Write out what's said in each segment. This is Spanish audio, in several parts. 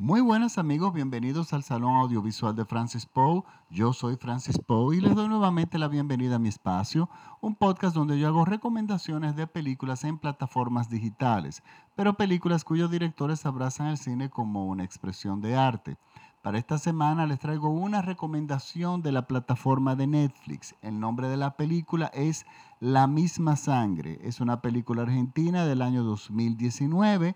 Muy buenas amigos, bienvenidos al Salón Audiovisual de Francis Poe. Yo soy Francis Poe y les doy nuevamente la bienvenida a mi espacio, un podcast donde yo hago recomendaciones de películas en plataformas digitales, pero películas cuyos directores abrazan el cine como una expresión de arte. Para esta semana les traigo una recomendación de la plataforma de Netflix. El nombre de la película es La misma sangre. Es una película argentina del año 2019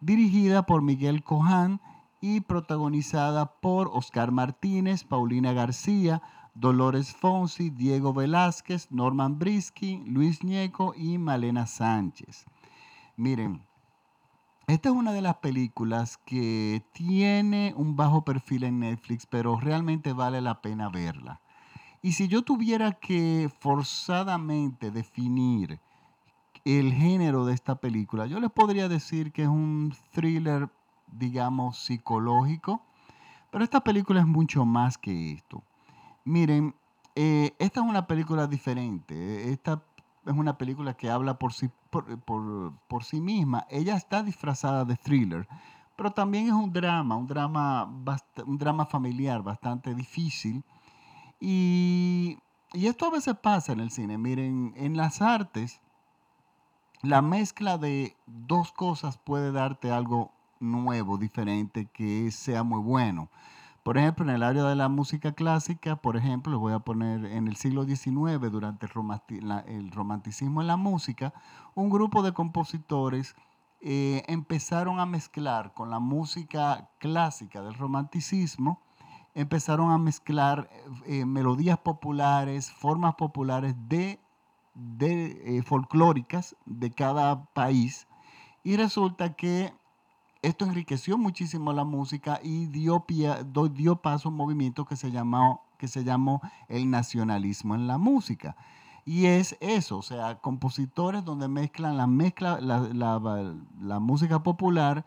dirigida por Miguel Coján y protagonizada por Oscar Martínez, Paulina García, Dolores Fonsi, Diego Velázquez, Norman Brisky, Luis Ñeco y Malena Sánchez. Miren, esta es una de las películas que tiene un bajo perfil en Netflix, pero realmente vale la pena verla. Y si yo tuviera que forzadamente definir el género de esta película, yo les podría decir que es un thriller digamos, psicológico. Pero esta película es mucho más que esto. Miren, eh, esta es una película diferente. Esta es una película que habla por sí, por, sí misma. Ella está disfrazada de thriller, pero también es un drama, un drama, un drama familiar bastante difícil. Y, y esto a veces pasa en el cine. Miren, en las artes, la mezcla de dos cosas puede darte algo nuevo, diferente, que sea muy bueno. Por ejemplo, en el área de la música clásica, por ejemplo, les voy a poner en el siglo XIX, durante el, romanticismo en la música, un grupo de compositores eh, empezaron a mezclar con la música clásica del romanticismo, empezaron a mezclar eh, melodías populares, formas populares de, de eh, folclóricas de cada país, y resulta que esto enriqueció muchísimo la música y dio, paso a un movimiento que se, llamó, que se llamó el nacionalismo en la música. Y es eso, o sea, compositores donde mezclan la, mezcla, la, música popular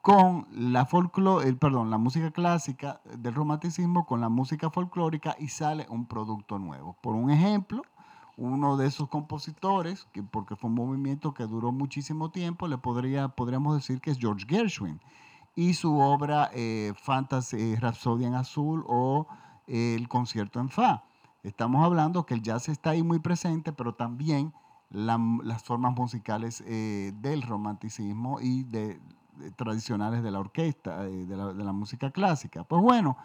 con la folclore, perdón, la música clásica del romanticismo con la música folclórica y sale un producto nuevo. Por un ejemplo, uno de esos compositores, que porque fue un movimiento que duró muchísimo tiempo, le podría, podríamos decir que es George Gershwin. Y su obra eh, Fantasy Rhapsody en Azul o El concierto en Fa. Estamos hablando que el jazz está ahí muy presente, pero también las formas musicales eh, del romanticismo y de, tradicionales de la orquesta, eh, de, la, de la música clásica. Pues bueno,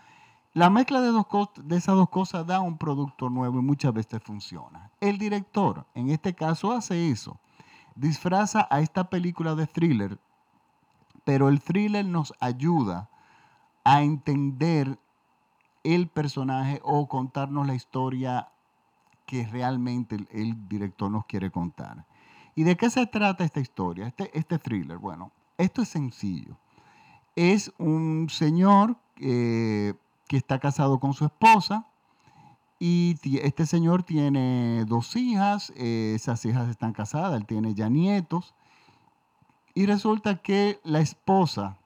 la mezcla de, dos de esas dos cosas da un producto nuevo y muchas veces funciona. El director, en este caso, hace eso. Disfraza a esta película de thriller, pero el thriller nos ayuda a entender el personaje o contarnos la historia que realmente el, director nos quiere contar. ¿Y de qué se trata esta historia, este, este thriller? Bueno, esto es sencillo. Es un señor eh, que está casado con su esposa y este señor tiene dos hijas, eh, esas hijas están casadas, él tiene ya nietos y resulta que la esposa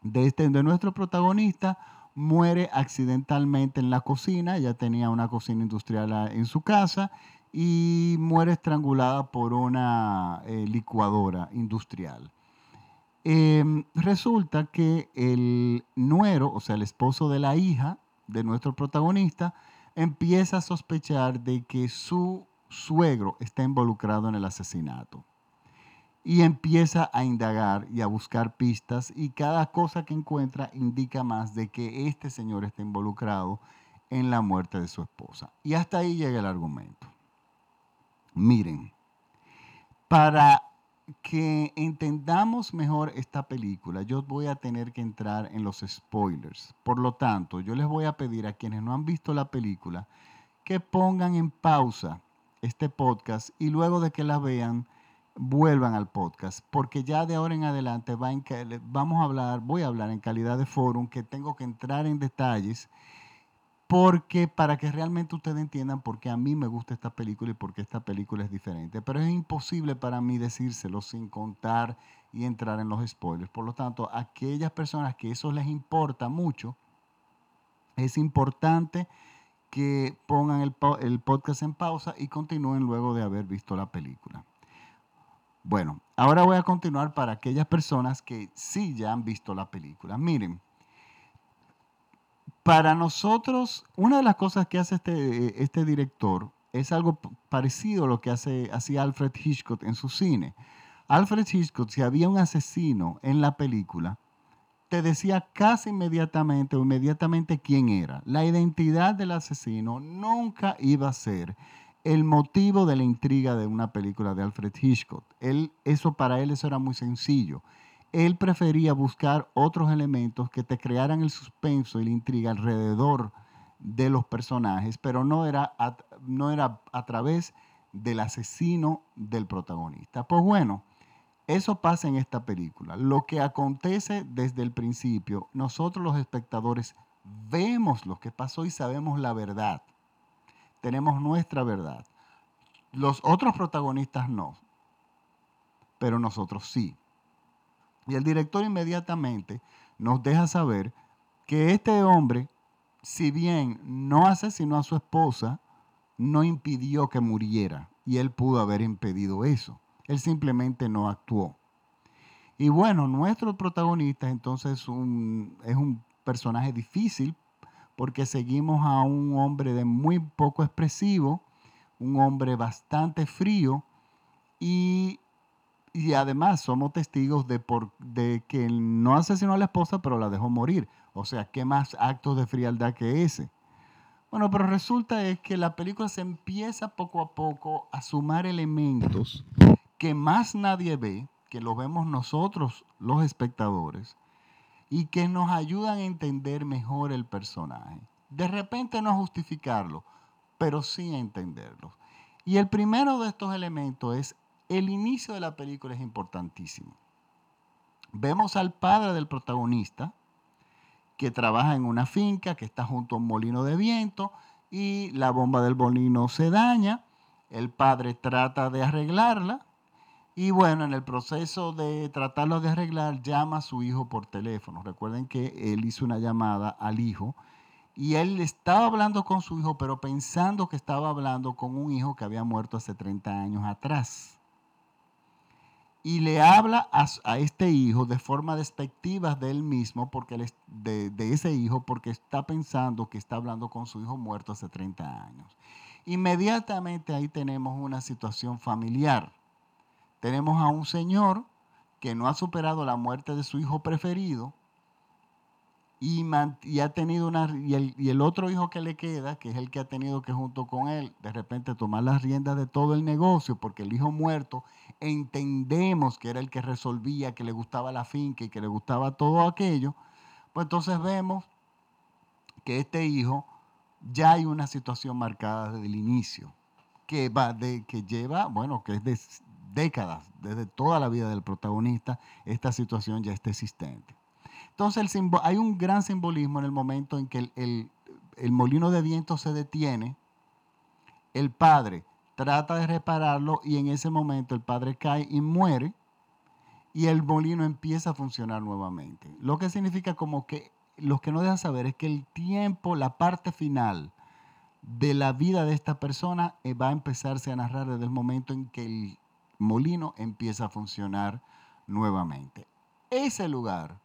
de, este, de nuestro protagonista muere accidentalmente en la cocina, ella tenía una cocina industrial en su casa y muere estrangulada por una eh, licuadora industrial. Em, resulta que el nuero, o sea, el esposo de la hija de nuestro protagonista, empieza a sospechar de que su suegro está involucrado en el asesinato. Y empieza a indagar y a buscar pistas y cada cosa que encuentra indica más de que este señor está involucrado en la muerte de su esposa. Y hasta ahí llega el argumento. Miren, para que entendamos mejor esta película, yo voy a tener que entrar en los spoilers. Por lo tanto, yo les voy a pedir a quienes no han visto la película que pongan en pausa este podcast y luego de que la vean, vuelvan al podcast, porque ya de ahora en adelante va en, vamos a hablar, voy a hablar en calidad de forum, que tengo que entrar en detalles porque para que realmente ustedes entiendan por qué a mí me gusta esta película y por qué esta película es diferente. Pero es imposible para mí decírselo sin contar y entrar en los spoilers. Por lo tanto, aquellas personas que eso les importa mucho, es importante que pongan el, el podcast en pausa y continúen luego de haber visto la película. Bueno, ahora voy a continuar para aquellas personas que sí ya han visto la película. Miren, para nosotros, una de las cosas que hace este, este director es algo parecido a lo que hace, hacía Alfred Hitchcock en su cine. Alfred Hitchcock, si había un asesino en la película, te decía casi inmediatamente o inmediatamente quién era. La identidad del asesino nunca iba a ser el motivo de la intriga de una película de Alfred Hitchcock. Él, eso para él eso era muy sencillo. Él prefería buscar otros elementos que te crearan el suspenso y la intriga alrededor de los personajes, pero no era a, no era a través del asesino del protagonista. Pues bueno, eso pasa en esta película. Lo que acontece desde el principio, nosotros los espectadores vemos lo que pasó y sabemos la verdad. Tenemos nuestra verdad. Los otros protagonistas no, pero nosotros sí. Y el director inmediatamente nos deja saber que este hombre, si bien no asesinó a su esposa, no impidió que muriera. Y él pudo haber impedido eso. Él simplemente no actuó. Y bueno, nuestro protagonista entonces es un, es un personaje difícil porque seguimos a un hombre de muy poco expresivo, un hombre bastante frío y, además somos testigos de, por, de que no asesinó a la esposa pero la dejó morir. O sea, ¿qué más actos de frialdad que ese? Bueno, pero resulta es que la película se empieza poco a poco a sumar elementos que más nadie ve, que lo vemos nosotros los espectadores, y que nos ayudan a entender mejor el personaje. De repente no justificarlo, pero sí entenderlo. Y el primero de estos elementos es el inicio de la película es importantísimo. Vemos al padre del protagonista que trabaja en una finca que está junto a un molino de viento y la bomba del molino se daña. El padre trata de arreglarla, y bueno, en el proceso de tratarlo de arreglar, llama a su hijo por teléfono. Recuerden que él hizo una llamada al hijo y él estaba hablando con su hijo, pero pensando que estaba hablando con un hijo que había muerto hace 30 años atrás. Y le habla a, este hijo de forma despectiva de él mismo, porque de, de ese hijo, porque está pensando que está hablando con su hijo muerto hace 30 años. Inmediatamente ahí tenemos una situación familiar tenemos a un señor que no ha superado la muerte de su hijo preferido y, ha tenido una y el, y el, otro hijo que le queda, que es el que ha tenido que junto con él de repente tomar las riendas de todo el negocio, porque el hijo muerto entendemos que era el que resolvía, que le gustaba la finca y que le gustaba todo aquello, pues entonces vemos que este hijo ya hay una situación marcada desde el inicio, que va de que lleva, bueno, que es de, décadas, desde toda la vida del protagonista, esta situación ya está existente. Entonces hay un gran simbolismo en el momento en que el, molino de viento se detiene, el padre trata de repararlo y en ese momento el padre cae y muere y el molino empieza a funcionar nuevamente. Lo que significa como que lo que no deja saber es que el tiempo, la parte final de la vida de esta persona eh, va a empezarse a narrar desde el momento en que el molino empieza a funcionar nuevamente. Ese lugar,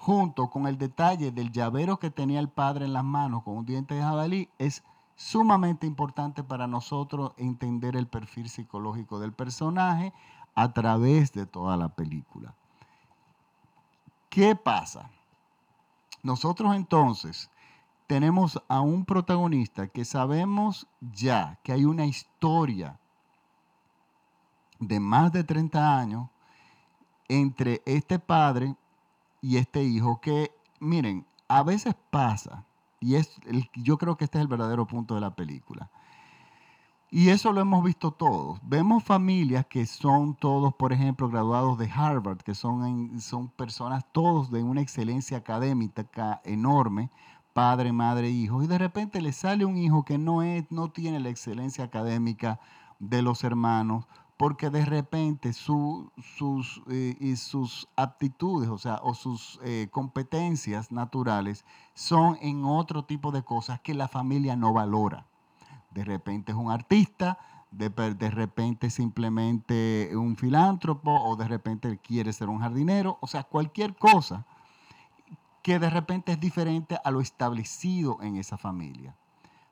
junto con el detalle del llavero que tenía el padre en las manos con un diente de jabalí, es sumamente importante para nosotros entender el perfil psicológico del personaje a través de toda la película. ¿Qué pasa? Nosotros entonces tenemos a un protagonista que sabemos ya que hay una historia de más de 30 años entre este padre y este hijo que, miren, a veces pasa, y es yo creo que este es el verdadero punto de la película. Y eso lo hemos visto todos. Vemos familias que son todos, por ejemplo, graduados de Harvard, que son, son personas todos de una excelencia académica enorme, padre, madre, hijo, y de repente le sale un hijo que no, es, no tiene la excelencia académica de los hermanos, porque de repente sus, eh, y sus aptitudes, o sea, o sus eh, competencias naturales son en otro tipo de cosas que la familia no valora. De repente es un artista, de, de repente simplemente un filántropo o de repente quiere ser un jardinero, o sea, cualquier cosa que de repente es diferente a lo establecido en esa familia.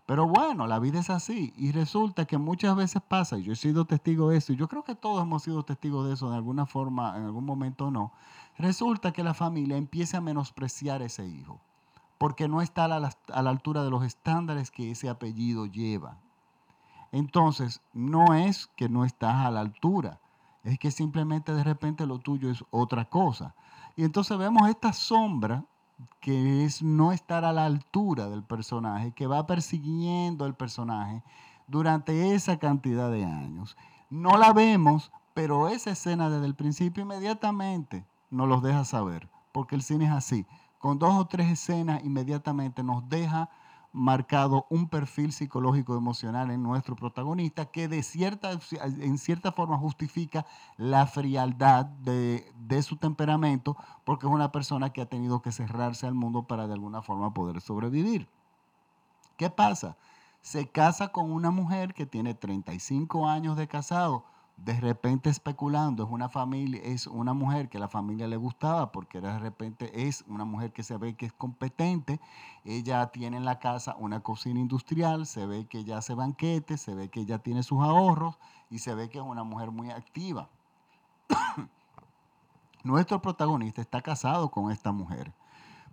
Pero bueno, la vida es así y resulta que muchas veces pasa, y yo he sido testigo de eso, y yo creo que todos hemos sido testigos de eso de alguna forma, en algún momento no, resulta que la familia empieza a menospreciar ese hijo, porque no está a la, a la altura de los estándares que ese apellido lleva. Entonces, no es que no estás a la altura, es que simplemente de repente lo tuyo es otra cosa. Y entonces vemos esta sombra que es no estar a la altura del personaje, que va persiguiendo al personaje durante esa cantidad de años. No la vemos, pero esa escena desde el principio inmediatamente nos los deja saber, porque el cine es así. Con dos o tres escenas inmediatamente nos deja marcado un perfil psicológico emocional en nuestro protagonista que de cierta, en cierta forma justifica la frialdad de, de, su temperamento porque es una persona que ha tenido que cerrarse al mundo para de alguna forma poder sobrevivir. ¿Qué pasa? Se casa con una mujer que tiene 35 años de casado de repente especulando, es una familia, es una mujer que a la familia le gustaba porque de repente es una mujer que se ve que es competente, ella tiene en la casa una cocina industrial, se ve que ella hace banquetes, se ve que ella tiene sus ahorros y se ve que es una mujer muy activa. nuestro protagonista está casado con esta mujer.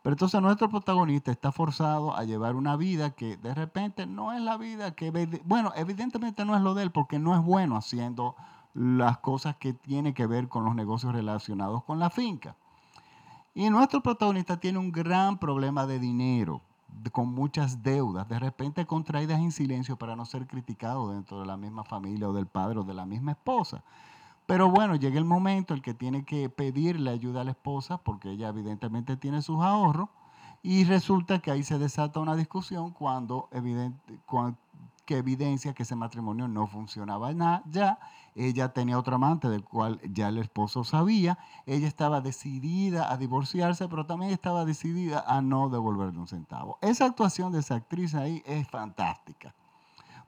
Pero entonces nuestro protagonista está forzado a llevar una vida que de repente no es la vida que, bueno, evidentemente no es lo de él porque no es bueno haciendo las cosas que tienen que ver con los negocios relacionados con la finca. Y nuestro protagonista tiene un gran problema de dinero, con muchas deudas, de repente contraídas en silencio para no ser criticado dentro de la misma familia o del padre o de la misma esposa. Pero bueno, llega el momento en que tiene que pedirle ayuda a la esposa porque ella evidentemente tiene sus ahorros y resulta que ahí se desata una discusión cuando, evidente, que evidencia que ese matrimonio no funcionaba nada ya ella tenía otro amante del cual ya el esposo sabía, ella estaba decidida a divorciarse, pero también estaba decidida a no devolverle un centavo. Esa actuación de esa actriz ahí es fantástica,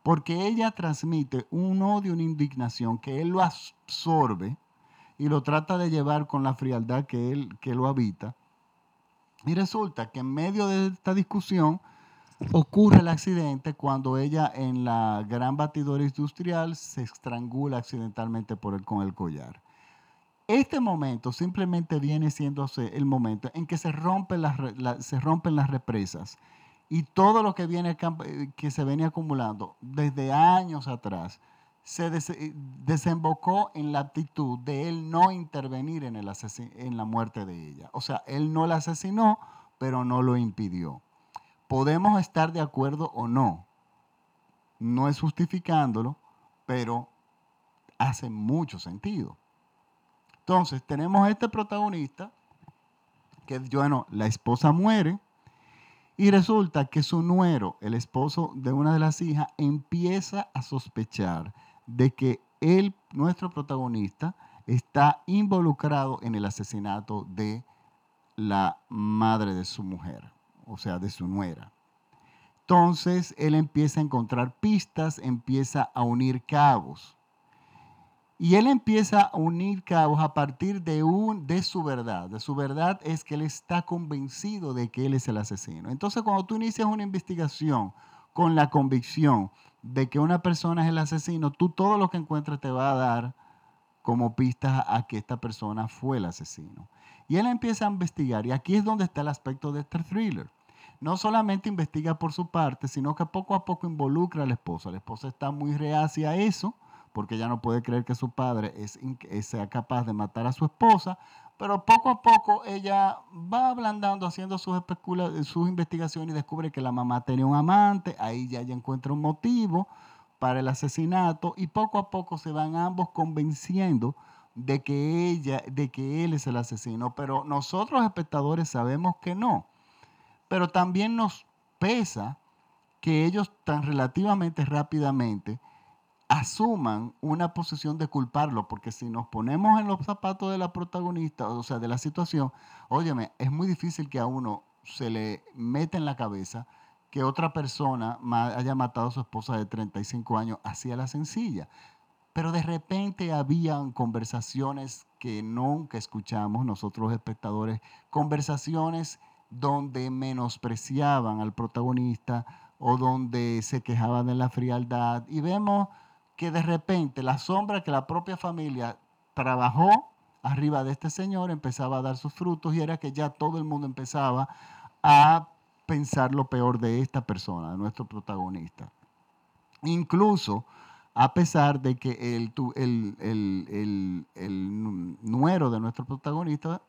porque ella transmite un odio, una indignación que él lo absorbe y lo trata de llevar con la frialdad que él que lo habita. Y resulta que en medio de esta discusión, ocurre el accidente cuando ella en la gran batidora industrial se estrangula accidentalmente por el, con el collar. Este momento simplemente viene siendo el momento en que se rompen las, se rompen las represas y todo lo que, viene, que se venía acumulando desde años atrás se desembocó en la actitud de él no intervenir en, el en la muerte de ella. O sea, él no la asesinó, pero no lo impidió. Podemos estar de acuerdo o no. No es justificándolo, pero hace mucho sentido. Entonces, tenemos este protagonista que, bueno, la esposa muere y resulta que su nuero, el esposo de una de las hijas, empieza a sospechar de que él, nuestro protagonista, está involucrado en el asesinato de la madre de su mujer o sea, de su nuera. Entonces él empieza a encontrar pistas, empieza a unir cabos. Y él empieza a unir cabos a partir de, un, de su verdad. De su verdad es que él está convencido de que él es el asesino. Entonces cuando tú inicias una investigación con la convicción de que una persona es el asesino, tú todo lo que encuentres te va a dar como pistas a que esta persona fue el asesino. Y él empieza a investigar. Y aquí es donde está el aspecto de este thriller no solamente investiga por su parte, sino que poco a poco involucra a la esposa. La esposa está muy reacia a eso, porque ella no puede creer que su padre es, sea capaz de matar a su esposa, pero poco a poco ella va ablandando, haciendo sus, sus investigaciones y descubre que la mamá tenía un amante, ahí ya ella encuentra un motivo para el asesinato y poco a poco se van ambos convenciendo de que ella, de que él es el asesino, pero nosotros espectadores sabemos que no pero también nos pesa que ellos tan relativamente rápidamente asuman una posición de culparlo, porque si nos ponemos en los zapatos de la protagonista, o sea, de la situación, óyeme, es muy difícil que a uno se le meta en la cabeza que otra persona haya matado a su esposa de 35 años, hacía la sencilla. Pero de repente habían conversaciones que nunca escuchamos nosotros los espectadores, conversaciones donde menospreciaban al protagonista o donde se quejaban de la frialdad. Y vemos que de repente la sombra que la propia familia trabajó arriba de este señor empezaba a dar sus frutos y era que ya todo el mundo empezaba a pensar lo peor de esta persona, de nuestro protagonista. Incluso a pesar de que el, el, nuero de nuestro protagonista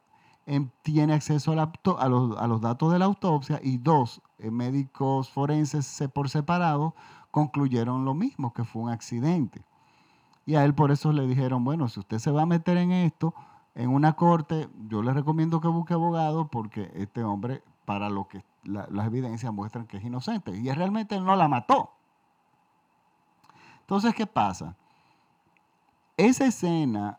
tiene acceso a, los, datos de la autopsia y dos eh, médicos forenses por separado concluyeron lo mismo, que fue un accidente. Y a él por eso le dijeron, bueno, si usted se va a meter en esto, en una corte, yo le recomiendo que busque abogado porque este hombre, para lo que las evidencias muestran que es inocente. Y realmente él no la mató. Entonces, ¿qué pasa? Esa escena,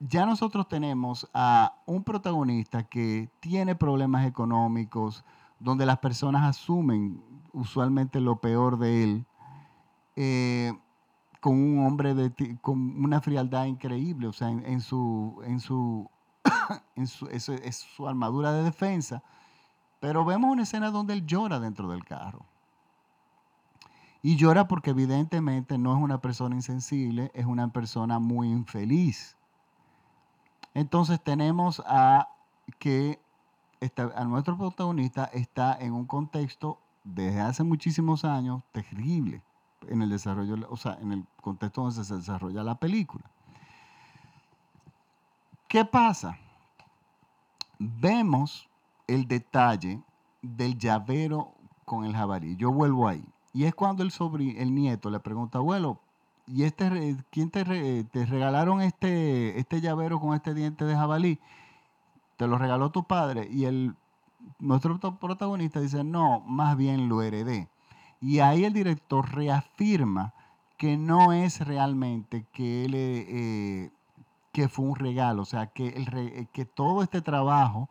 ya nosotros tenemos a un protagonista que tiene problemas económicos, donde las personas asumen usualmente lo peor de él, eh, con un hombre de, con una frialdad increíble, o sea, en, su, en, su, en su armadura de defensa. Pero vemos una escena donde él llora dentro del carro. Y llora porque evidentemente no es una persona insensible, es una persona muy infeliz. Entonces tenemos a que a nuestro protagonista está en un contexto desde hace muchísimos años terrible en el desarrollo, o sea, en el contexto donde se desarrolla la película. ¿Qué pasa? Vemos el detalle del llavero con el jabalí. Yo vuelvo ahí. Y es cuando el sobrino, el nieto le pregunta, abuelo, ¿y este, quién te, te regalaron este, este llavero con este diente de jabalí? Te lo regaló tu padre. Y el, nuestro protagonista dice, no, más bien lo heredé. Y ahí el director reafirma que no es realmente que él eh, que fue un regalo, o sea, que, el, que todo este trabajo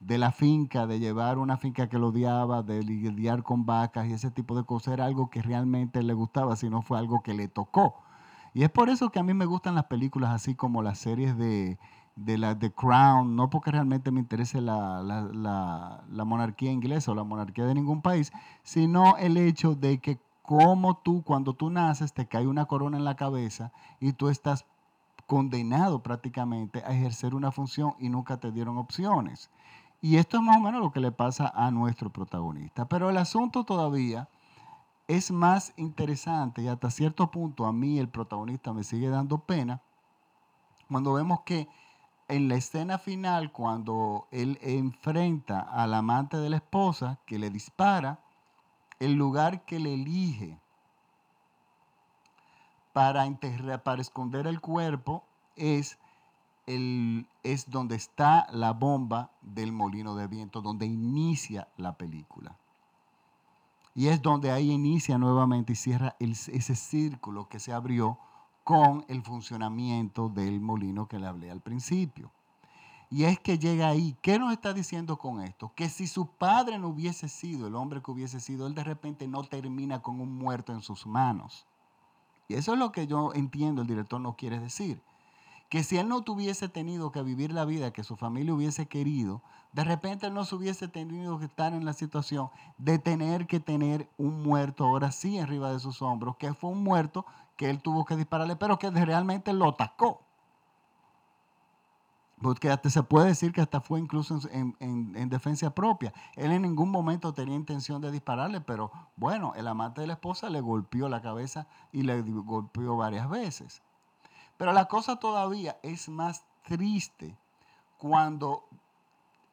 de la finca, de llevar una finca que lo odiaba, de lidiar con vacas y ese tipo de cosas, era algo que realmente le gustaba, sino fue algo que le tocó. Y es por eso que a mí me gustan las películas así como las series de, de la The Crown, no porque realmente me interese la, la, monarquía inglesa o la monarquía de ningún país, sino el hecho de que como tú, cuando tú naces, te cae una corona en la cabeza y tú estás condenado prácticamente a ejercer una función y nunca te dieron opciones. Y esto es más o menos lo que le pasa a nuestro protagonista. Pero el asunto todavía es más interesante y hasta cierto punto a mí el protagonista me sigue dando pena cuando vemos que en la escena final, cuando él enfrenta al amante de la esposa que le dispara, el lugar que le elige para, para esconder el cuerpo es es donde está la bomba del molino de viento, donde inicia la película. Y es donde ahí inicia nuevamente y cierra ese círculo que se abrió con el funcionamiento del molino que le hablé al principio. Y es que llega ahí. ¿Qué nos está diciendo con esto? Que si su padre no hubiese sido el hombre que hubiese sido, él de repente no termina con un muerto en sus manos. Y eso es lo que yo entiendo el director no quiere decir que si él no tuviese tenido que vivir la vida que su familia hubiese querido, de repente él no se hubiese tenido que estar en la situación de tener que tener un muerto ahora sí arriba de sus hombros, que fue un muerto que él tuvo que dispararle, pero que realmente lo atacó. Porque hasta se puede decir que hasta fue incluso en, en, defensa propia. Él en ningún momento tenía intención de dispararle, pero bueno, el amante de la esposa le golpeó la cabeza y le golpeó varias veces. Pero la cosa todavía es más triste cuando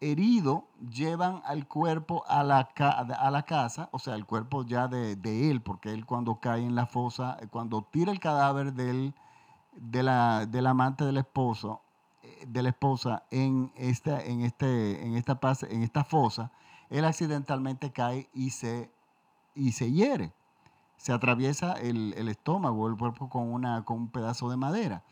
herido llevan al cuerpo a la, a la casa, o sea, el cuerpo ya de, él, porque él cuando cae en la fosa, cuando tira el cadáver del, de la, amante del esposo, eh, de la esposa en esta, en este, en esta, en esta fosa, él accidentalmente cae y se, y se hiere se atraviesa el, estómago, el cuerpo con, una, con un pedazo de madera.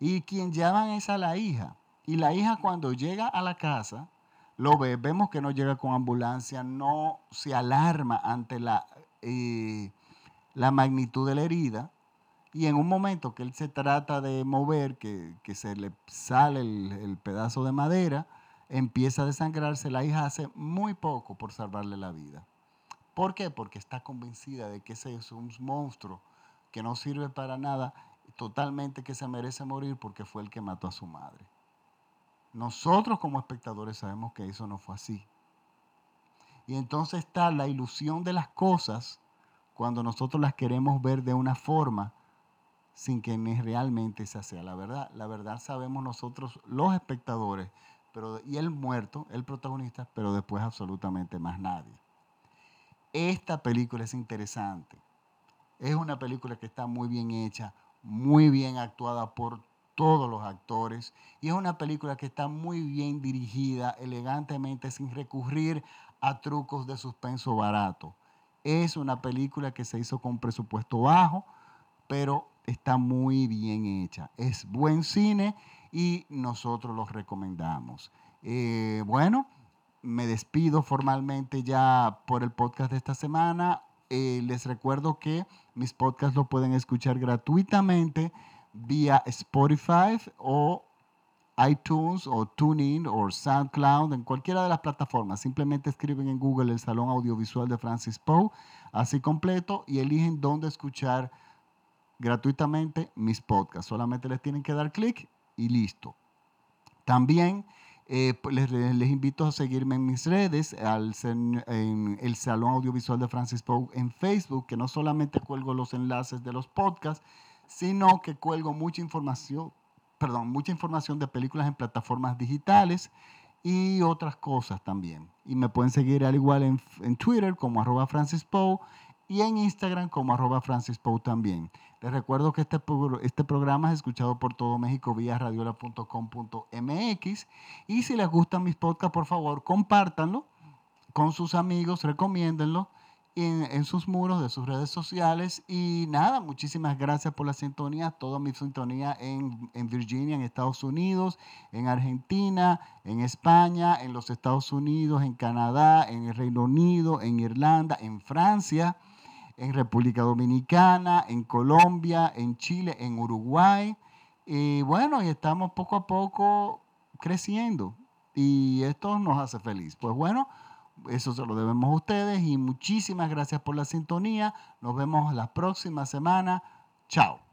Y quien llaman es a la hija. Y la hija cuando llega a la casa lo ve, vemos que no llega con ambulancia, no se alarma ante la, eh, la magnitud de la herida. Y en un momento que él se trata de mover, que, se le sale el, el, pedazo de madera, empieza a desangrarse, la hija hace muy poco por salvarle la vida. ¿Por qué? Porque está convencida de que ese es un monstruo que no sirve para nada, totalmente que se merece morir porque fue el que mató a su madre. Nosotros como espectadores sabemos que eso no fue así. Y entonces está la ilusión de las cosas cuando nosotros las queremos ver de una forma sin que realmente esa sea la verdad. La verdad sabemos nosotros, los espectadores, pero, y el muerto, el protagonista, pero después absolutamente más nadie. Esta película es interesante. Es una película que está muy bien hecha, muy bien actuada por todos los actores. Y es una película que está muy bien dirigida, elegantemente, sin recurrir a trucos de suspenso barato. Es una película que se hizo con presupuesto bajo, pero está muy bien hecha. Es buen cine y nosotros lo recomendamos. Eh, bueno, me despido formalmente ya por el podcast de esta semana. Eh, les recuerdo que mis podcasts lo pueden escuchar gratuitamente vía Spotify o iTunes o TuneIn o SoundCloud, en cualquiera de las plataformas. Simplemente escriben en Google el Salón Audiovisual de Francis Poe, así completo, y eligen dónde escuchar gratuitamente mis podcasts. Solamente les tienen que dar clic y listo. También eh, pues, les, invito a seguirme en mis redes, al, en el Salón Audiovisual de Francis Poe en Facebook, que no solamente cuelgo los enlaces de los podcasts, sino que cuelgo mucha información, perdón, mucha información de películas en plataformas digitales y otras cosas también. Y me pueden seguir al igual en, Twitter como arroba Francis y en Instagram como arroba Francis también. Les recuerdo que este, este programa es escuchado por todo México vía radiola.com.mx y si les gustan mis podcasts, por favor, compártanlo con sus amigos, recomiéndenlo en, sus muros de sus redes sociales. Y nada, muchísimas gracias por la sintonía, toda mi sintonía en, en, Virginia, en Estados Unidos, en Argentina, en España, en los Estados Unidos, en Canadá, en el Reino Unido, en Irlanda, en Francia, en República Dominicana, en Colombia, en Chile, en Uruguay. Y bueno, y estamos poco a poco creciendo y esto nos hace feliz. Pues bueno, eso se lo debemos a ustedes y muchísimas gracias por la sintonía. Nos vemos la próxima semana. Chao.